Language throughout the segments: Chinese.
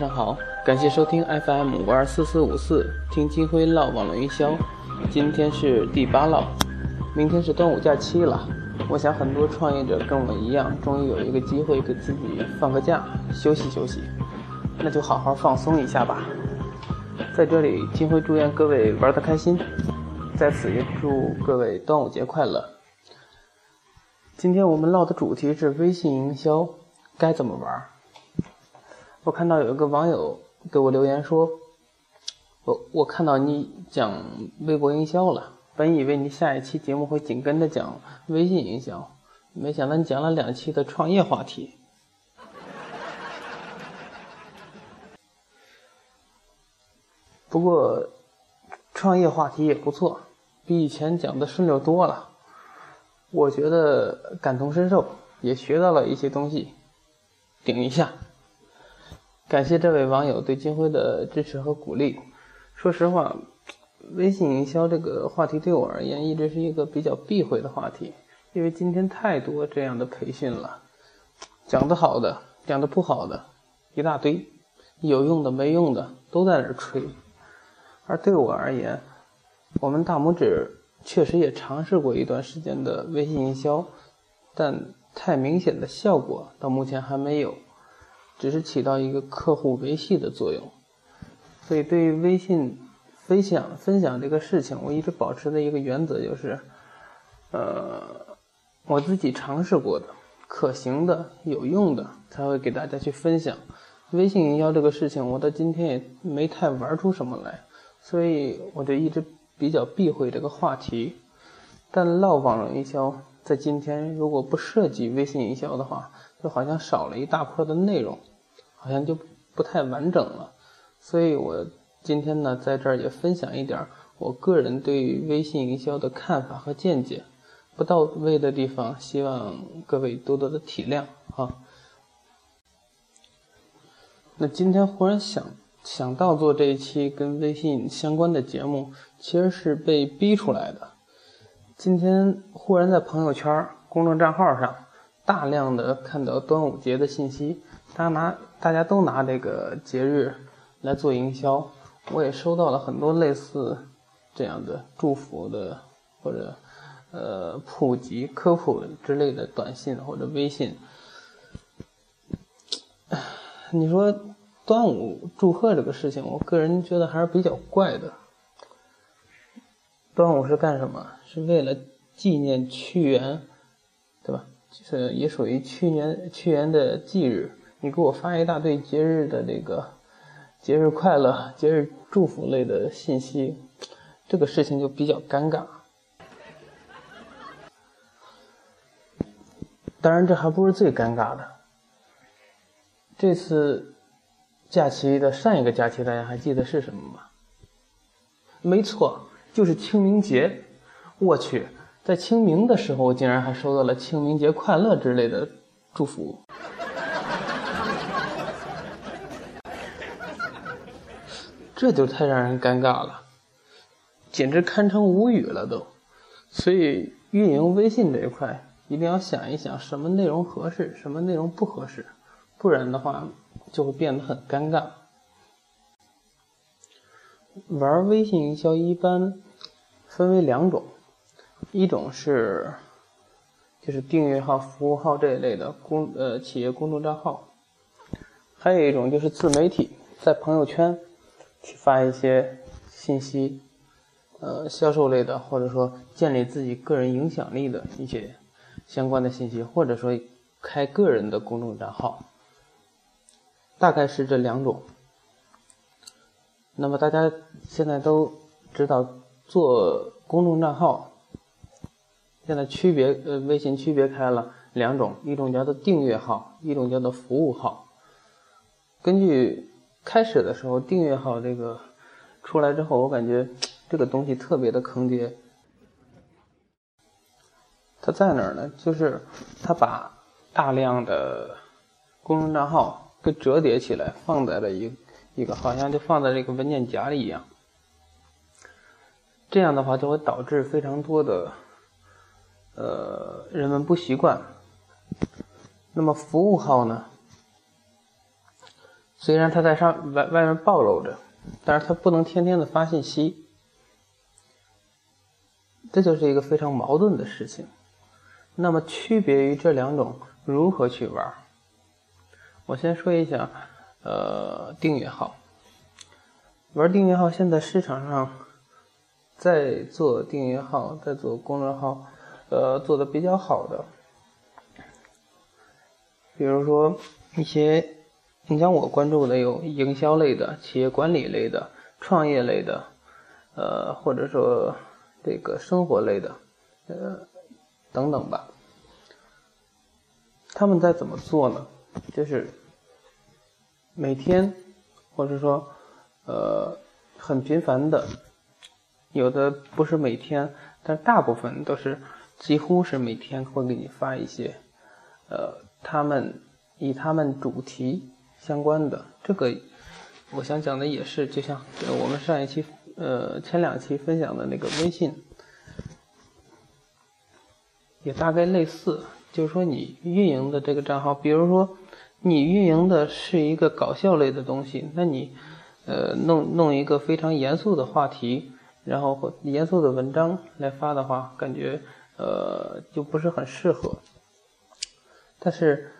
晚上好，感谢收听 FM 五二四四五四，听金辉唠网络营销。今天是第八唠，明天是端午假期了。我想很多创业者跟我一样，终于有一个机会给自己放个假，休息休息。那就好好放松一下吧。在这里，金辉祝愿各位玩得开心，在此也祝各位端午节快乐。今天我们唠的主题是微信营销该怎么玩。我看到有一个网友给我留言说：“我我看到你讲微博营销了，本以为你下一期节目会紧跟着讲微信营销，没想到你讲了两期的创业话题。不过创业话题也不错，比以前讲的顺溜多了。我觉得感同身受，也学到了一些东西，顶一下。”感谢这位网友对金辉的支持和鼓励。说实话，微信营销这个话题对我而言一直是一个比较避讳的话题，因为今天太多这样的培训了，讲的好的，讲的不好的，一大堆，有用的没用的都在那儿吹。而对我而言，我们大拇指确实也尝试过一段时间的微信营销，但太明显的效果到目前还没有。只是起到一个客户维系的作用，所以对于微信分享分享这个事情，我一直保持的一个原则就是，呃，我自己尝试过的、可行的、有用的，才会给大家去分享。微信营销这个事情，我到今天也没太玩出什么来，所以我就一直比较避讳这个话题。但唠网络营销，在今天如果不涉及微信营销的话，就好像少了一大块的内容。好像就不太完整了，所以我今天呢在这儿也分享一点我个人对于微信营销的看法和见解，不到位的地方，希望各位多多的体谅哈。那今天忽然想想到做这一期跟微信相关的节目，其实是被逼出来的。今天忽然在朋友圈、公众账号上大量的看到端午节的信息，大家拿。大家都拿这个节日来做营销，我也收到了很多类似这样的祝福的或者呃普及科普之类的短信或者微信。你说端午祝贺这个事情，我个人觉得还是比较怪的。端午是干什么？是为了纪念屈原，对吧？就是也属于屈原屈原的忌日。你给我发一大堆节日的这个节日快乐、节日祝福类的信息，这个事情就比较尴尬。当然，这还不是最尴尬的。这次假期的上一个假期，大家还记得是什么吗？没错，就是清明节。我去，在清明的时候，我竟然还收到了清明节快乐之类的祝福。这就太让人尴尬了，简直堪称无语了都。所以运营微信这一块，一定要想一想什么内容合适，什么内容不合适，不然的话就会变得很尴尬。玩微信营销一般分为两种，一种是就是订阅号、服务号这一类的公呃企业公众账号，还有一种就是自媒体，在朋友圈。去发一些信息，呃，销售类的，或者说建立自己个人影响力的一些相关的信息，或者说开个人的公众账号，大概是这两种。那么大家现在都知道，做公众账号，现在区别呃，微信区别开了两种，一种叫做订阅号，一种叫做服务号。根据开始的时候，订阅号这个出来之后，我感觉 这个东西特别的坑爹。它在哪儿呢？就是它把大量的公众账号给折叠起来，放在了一一个，好像就放在这个文件夹里一样。这样的话就会导致非常多的呃人们不习惯。那么服务号呢？虽然他在上外外面暴露着，但是他不能天天的发信息，这就是一个非常矛盾的事情。那么区别于这两种，如何去玩？我先说一下，呃，订阅号。玩订阅号，现在市场上在做订阅号，在做公众号，呃，做的比较好的，比如说一些，你像我关注的有营销类的、企业管理类的、创业类的，呃，或者说这个生活类的，呃，等等吧。他们在怎么做呢？就是每天，或者说。呃，很频繁的，有的不是每天，但大部分都是几乎是每天会给你发一些，呃，他们以他们主题相关的。这个我想讲的也是，就像我们上一期呃前两期分享的那个微信，也大概类似，就是说你运营的这个账号，比如说你运营的是一个搞笑类的东西，那你。呃，弄弄一个非常严肃的话题，然后严肃的文章来发的话，感觉呃就不是很适合。但是，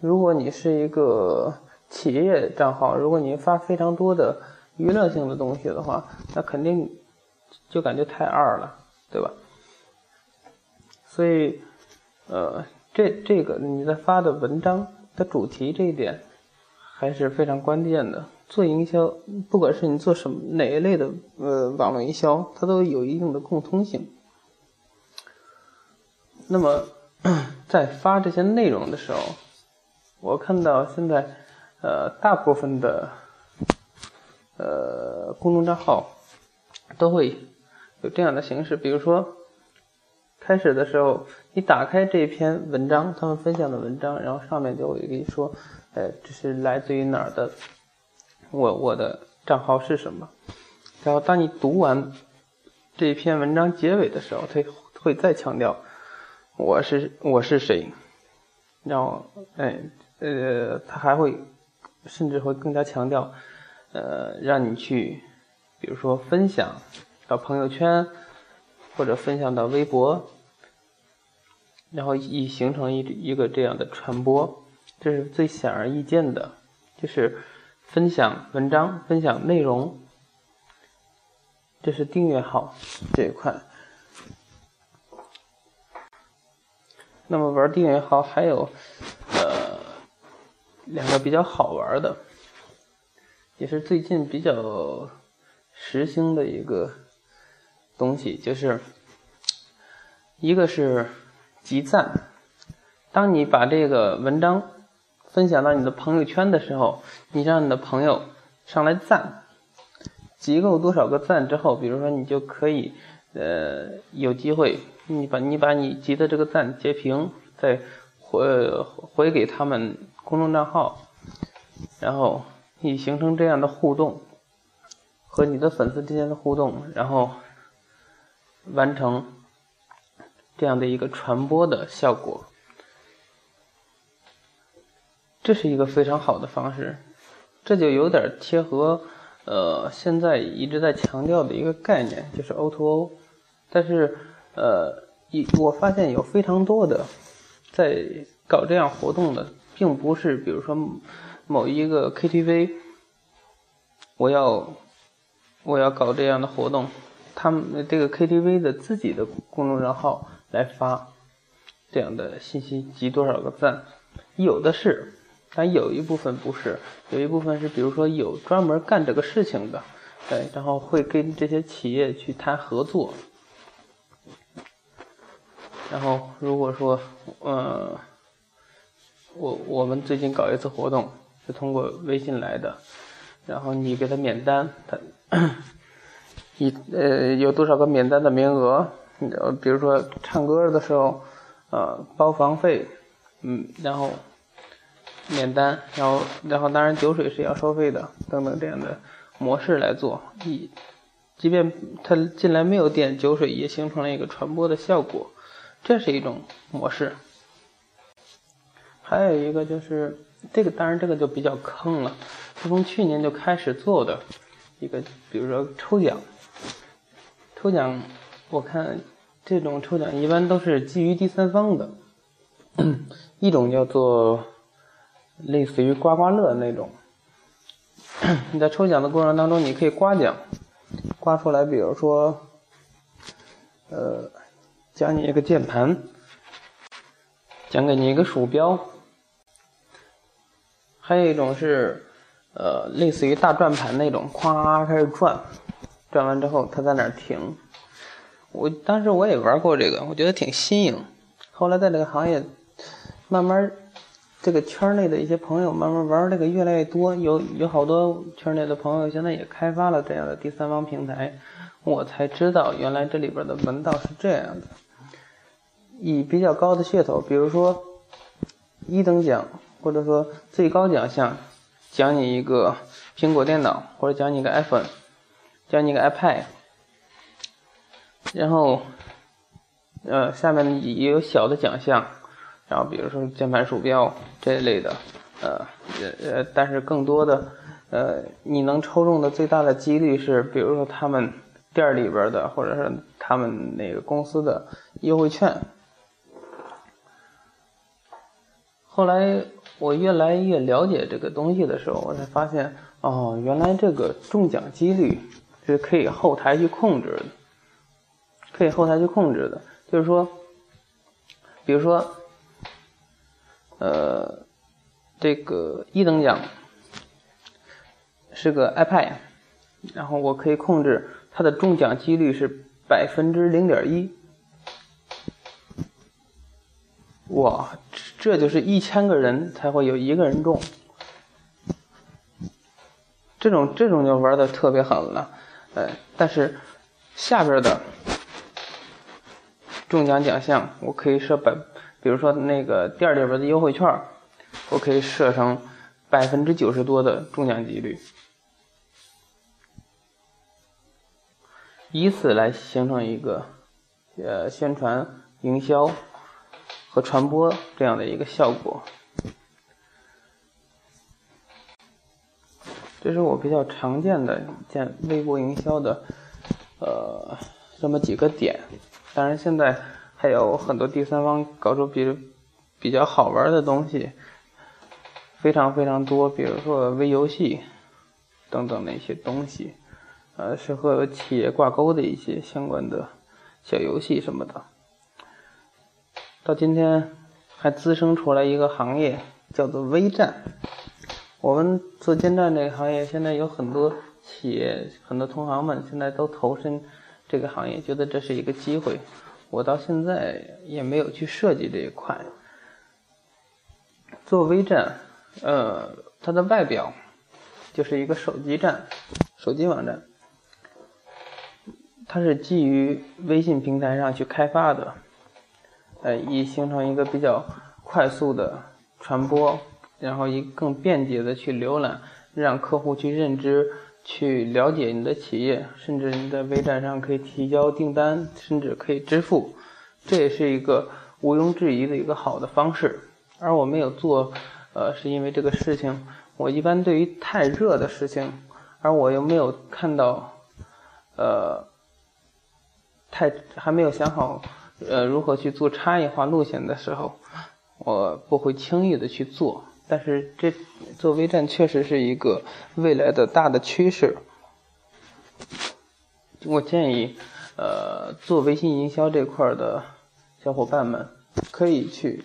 如果你是一个企业账号，如果你发非常多的娱乐性的东西的话，那肯定就感觉太二了，对吧？所以，呃，这这个你在发的文章的主题这一点。还是非常关键的。做营销，不管是你做什么哪一类的呃网络营销，它都有一定的共通性。那么，在发这些内容的时候，我看到现在呃大部分的呃公众账号都会有这样的形式，比如说开始的时候，你打开这篇文章，他们分享的文章，然后上面就会跟你说。呃，这是来自于哪儿的？我我的账号是什么？然后当你读完这篇文章结尾的时候，他会再强调我是我是谁。然后，哎，呃，他还会甚至会更加强调，呃，让你去，比如说分享到朋友圈，或者分享到微博，然后以形成一一个这样的传播。这是最显而易见的，就是分享文章、分享内容。这是订阅号这一块。那么玩订阅号还有两个比较好玩的，也是最近比较时兴的一个东西，就是一个是集赞。当你把这个文章。分享到你的朋友圈的时候，你让你的朋友上来赞，集够多少个赞之后，比如说你就可以，呃，有机会，你把你把你集的这个赞截屏，再回回给他们公众账号，然后以形成这样的互动，和你的粉丝之间的互动，然后完成这样的一个传播的效果。这是一个非常好的方式，这就有点贴合，呃，现在一直在强调的一个概念，就是 O to O。但是，呃，一我发现有非常多的在搞这样活动的，并不是比如说某一个 KTV，我要我要搞这样的活动，他们这个 KTV 的自己的公众账号来发这样的信息，集多少个赞，有的是。但有一部分不是，有一部分是，比如说有专门干这个事情的，对，然后会跟这些企业去谈合作。然后如果说，呃，我我们最近搞一次活动，是通过微信来的，然后你给他免单，他 一呃有多少个免单的名额？呃，比如说唱歌的时候，呃，包房费，嗯，然后。免单，然后，然后当然酒水是要收费的，等等这样的模式来做，一，即便他进来没有点酒水，也形成了一个传播的效果，这是一种模式。还有一个就是，这个当然这个就比较坑了，是从去年就开始做的一个，比如说抽奖，抽奖，我看这种抽奖一般都是基于第三方的，一种叫做类似于刮刮乐那种，你在抽奖的过程当中，你可以刮奖，刮出来，比如说，呃，奖你一个键盘。奖给你一个鼠标，还有一种是，呃，类似于大转盘那种，咵开始转，转完之后它在那儿停。我当时我也玩过这个，我觉得挺新颖。后来在这个行业，慢慢这个圈内的一些朋友慢慢玩这个越来越多，有有好多圈内的朋友现在也开发了这样的第三方平台，我才知道原来这里边的门道是这样的。以比较高的噱头，比如说一等奖，或者说最高奖项，奖你一个苹果电脑，或者奖你一个 iPhone，奖你一个 iPad，然后呃下面也有小的奖项，然后比如说键盘、鼠标这一类的，呃呃，但是更多的呃你能抽中的最大的几率是，比如说他们店里边的，或者是他们那个公司的优惠券。后来我越来越了解这个东西的时候，我才发现，哦，原来这个中奖几率是可以后台去控制的，可以后台去控制的。就是说，比如说，呃，这个一等奖是个 iPad，然后我可以控制它的中奖几率是百分之零点一。哇，这就是一千个人才会有一个人中，这种这种就玩的特别狠了，呃，但是下边的中奖奖项我可以设百，比如说那个店里边的优惠券，我可以设成百分之九十多的中奖几率，以此来形成一个呃宣传营销。和传播这样的一个效果，这是我比较常见的见微博营销的，呃，这么几个点。当然，现在还有很多第三方搞出比比较好玩的东西，非常非常多。比如说微游戏等等那些东西，呃，是和企业挂钩的一些相关的小游戏什么的。到今天还滋生出来一个行业，叫做微站。我们做建站这个行业，现在有很多企业、很多同行们现在都投身这个行业，觉得这是一个机会。我到现在也没有去设计这一块。做微站，呃，它的外表就是一个手机站、手机网站，它是基于微信平台上去开发的。呃，以形成一个比较快速的传播，然后以更便捷的去浏览，让客户去认知、去了解你的企业，甚至你在微站上可以提交订单，甚至可以支付，这也是一个毋庸置疑的一个好的方式。而我没有做，呃，是因为这个事情，我一般对于太热的事情，而我又没有看到，呃，太还没有想好。呃，如何去做差异化路线的时候，我不会轻易的去做。但是这做微站确实是一个未来的大的趋势。我建议，呃，做微信营销这块的小伙伴们可以去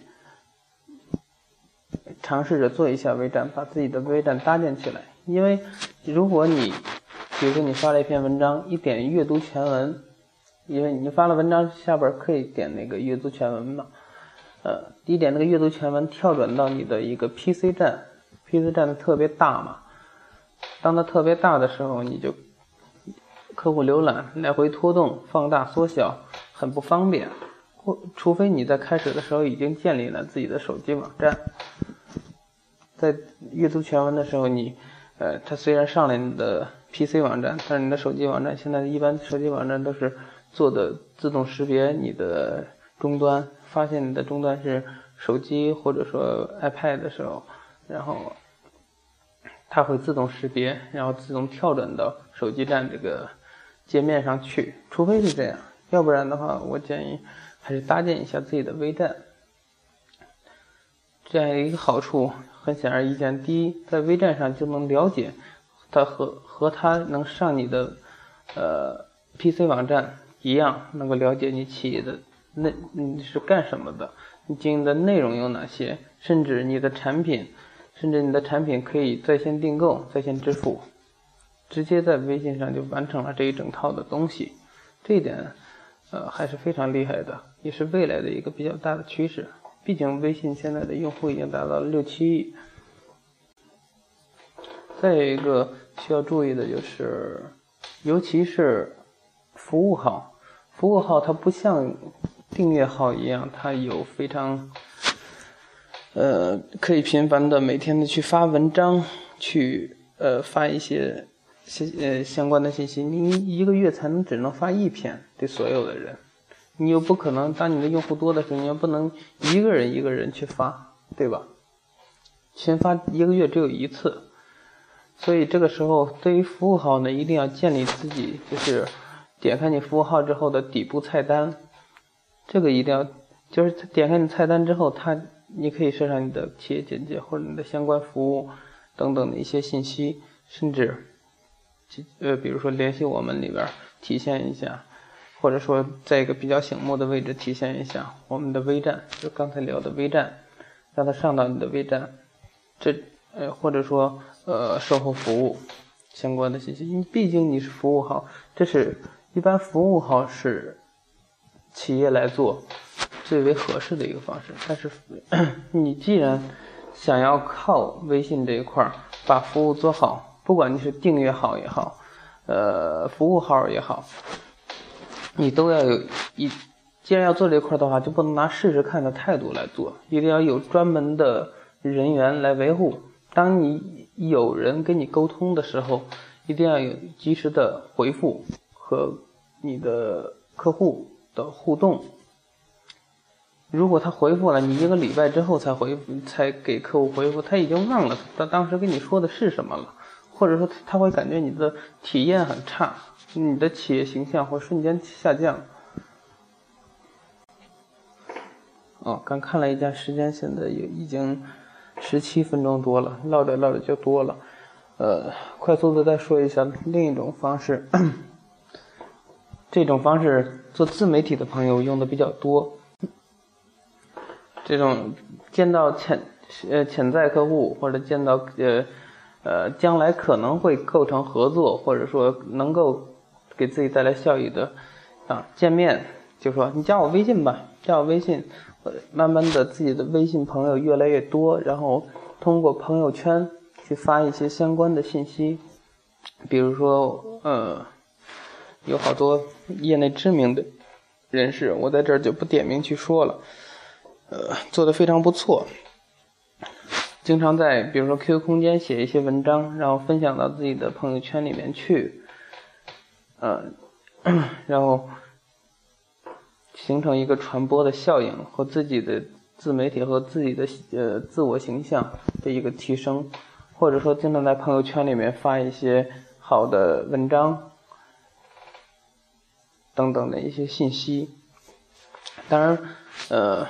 尝试着做一下微站，把自己的微站搭建起来。因为如果你，比如说你发了一篇文章，一点阅读全文。因为你发了文章，下边可以点那个阅读全文嘛，呃，第一点那个阅读全文，跳转到你的一个 PC 站，PC 站的特别大嘛，当它特别大的时候，你就客户浏览来回拖动、放大、缩小，很不方便。或除非你在开始的时候已经建立了自己的手机网站，在阅读全文的时候，你呃，它虽然上了你的 PC 网站，但是你的手机网站现在一般手机网站都是。做的自动识别你的终端，发现你的终端是手机或者说 iPad 的时候，然后它会自动识别，然后自动跳转到手机站这个界面上去。除非是这样，要不然的话，我建议还是搭建一下自己的微站。这样一个好处很显而易见：第一，在微站上就能了解它和和它能上你的呃 PC 网站一样，能够了解你企业的那你是干什么的。你经营的内容有哪些？甚至你的产品，甚至你的产品可以在线订购、在线支付，直接在微信上就完成了这一整套的东西。这一点，呃，还是非常厉害的，也是未来的一个比较大的趋势。毕竟微信现在的用户已经达到了六七亿。再有一个需要注意的就是，尤其是服务好，服务号它不像。订阅号一样，它有非常，呃，可以频繁的每天的去发文章，去呃发一些信呃相关的信息。你一个月才能只能发一篇对所有的人，你又不可能当你的用户多的时候，你又不能一个人一个人去发，对吧？群发一个月只有一次，所以这个时候对于服务号呢，一定要建立自己就是点开你服务号之后的底部菜单。这个一定要，就是点开你菜单之后，它你可以设上你的企业简介或者你的相关服务等等的一些信息，甚至，呃，比如说联系我们里边体现一下，或者说在一个比较醒目的位置体现一下我们的微站，就刚才聊的微站，让它上到你的微站，这呃或者说呃售后服务相关的信息，你毕竟你是服务号，这是一般服务号是。企业来做最为合适的一个方式，但是 你既然想要靠微信这一块儿把服务做好，不管你是订阅号也好，呃，服务号也好，你都要有一，既然要做这块的话，就不能拿试试看的态度来做，一定要有专门的人员来维护。当你有人跟你沟通的时候，一定要有及时的回复和你的客户。的互动，如果他回复了你一个礼拜之后才回，才给客户回复，他已经忘了他当时跟你说的是什么了，或者说他会感觉你的体验很差，你的企业形象会瞬间下降。哦，刚看了一下时间，现在也已经十七分钟多了，唠着唠着就多了，呃，快速的再说一下另一种方式。这种方式做自媒体的朋友用的比较多。这种见到潜呃潜在客户或者见到呃呃将来可能会构成合作或者说能够给自己带来效益的啊见面就说你加我微信吧，加我微信，慢慢的自己的微信朋友越来越多，然后通过朋友圈去发一些相关的信息，比如说呃。有好多业内知名的人士，我在这儿就不点名去说了。呃，做的非常不错，经常在比如说 QQ 空间写一些文章，然后分享到自己的朋友圈里面去，嗯，然后形成一个传播的效应和自己的自媒体和自己的呃自我形象的一个提升，或者说经常在朋友圈里面发一些好的文章。等等的一些信息，当然，呃，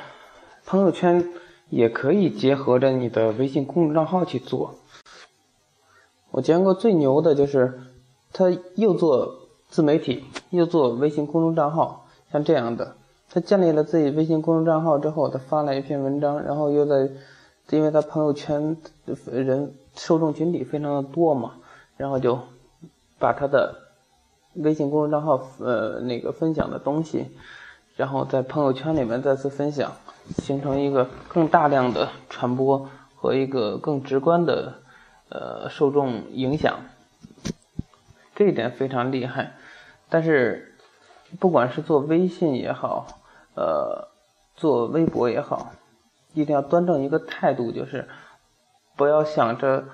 朋友圈也可以结合着你的微信公众账号去做。我见过最牛的就是，他又做自媒体，又做微信公众账号，像这样的，他建立了自己微信公众账号之后，他发了一篇文章，然后又在，因为他朋友圈人受众群体非常的多嘛，然后就把他的。微信公众账号，呃，那个分享的东西，然后在朋友圈里面再次分享，形成一个更大量的传播和一个更直观的，呃，受众影响，这一点非常厉害。但是，不管是做微信也好，呃，做微博也好，一定要端正一个态度，就是不要想着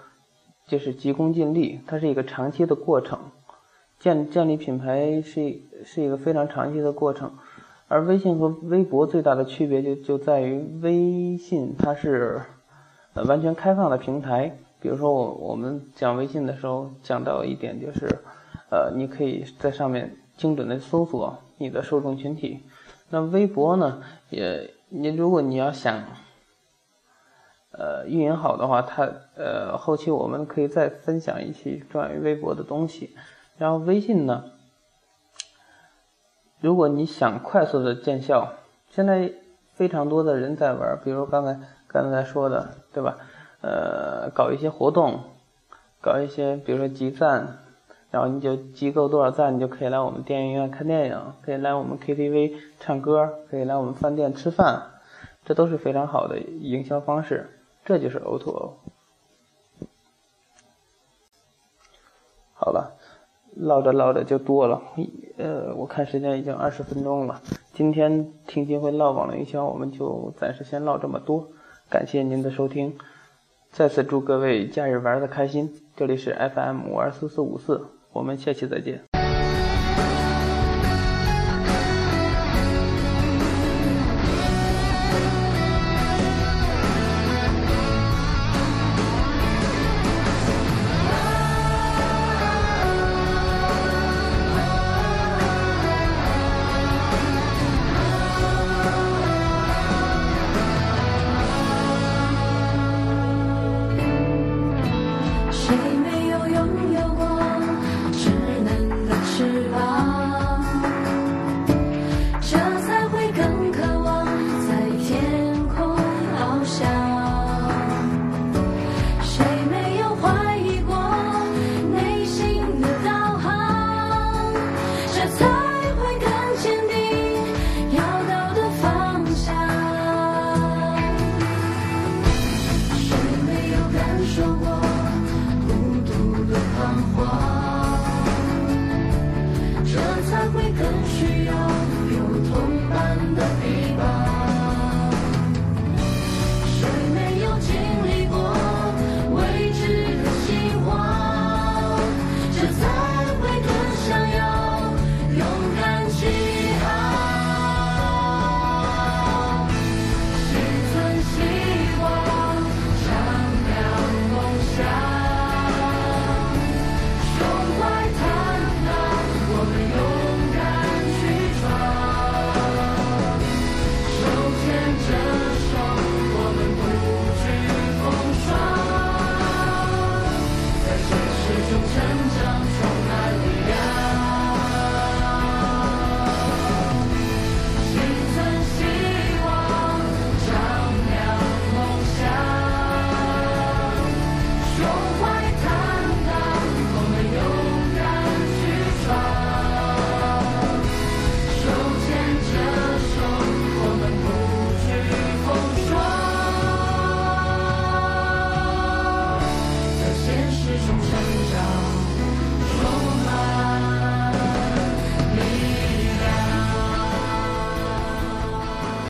就是急功近利，它是一个长期的过程。建建立品牌是是一个非常长期的过程，而微信和微博最大的区别就就在于微信它是，呃完全开放的平台。比如说我我们讲微信的时候讲到一点就是，呃，你可以在上面精准的搜索你的受众群体。那微博呢，也你如果你要想，呃，运营好的话，它呃后期我们可以再分享一期关于微博的东西。然后微信呢，如果你想快速的见效，现在非常多的人在玩，比如刚才刚才说的，对吧？呃，搞一些活动，搞一些，比如说集赞，然后你就集够多少赞，你就可以来我们电影院看电影，可以来我们 KTV 唱歌，可以来我们饭店吃饭，这都是非常好的营销方式。这就是 O2O。好了，唠着唠着就多了，呃，我看时间已经二十分钟了。今天听金辉唠网络营销，我们就暂时先唠这么多，感谢您的收听。再次祝各位假日玩的开心！这里是 FM 五二四四五四，我们下期再见。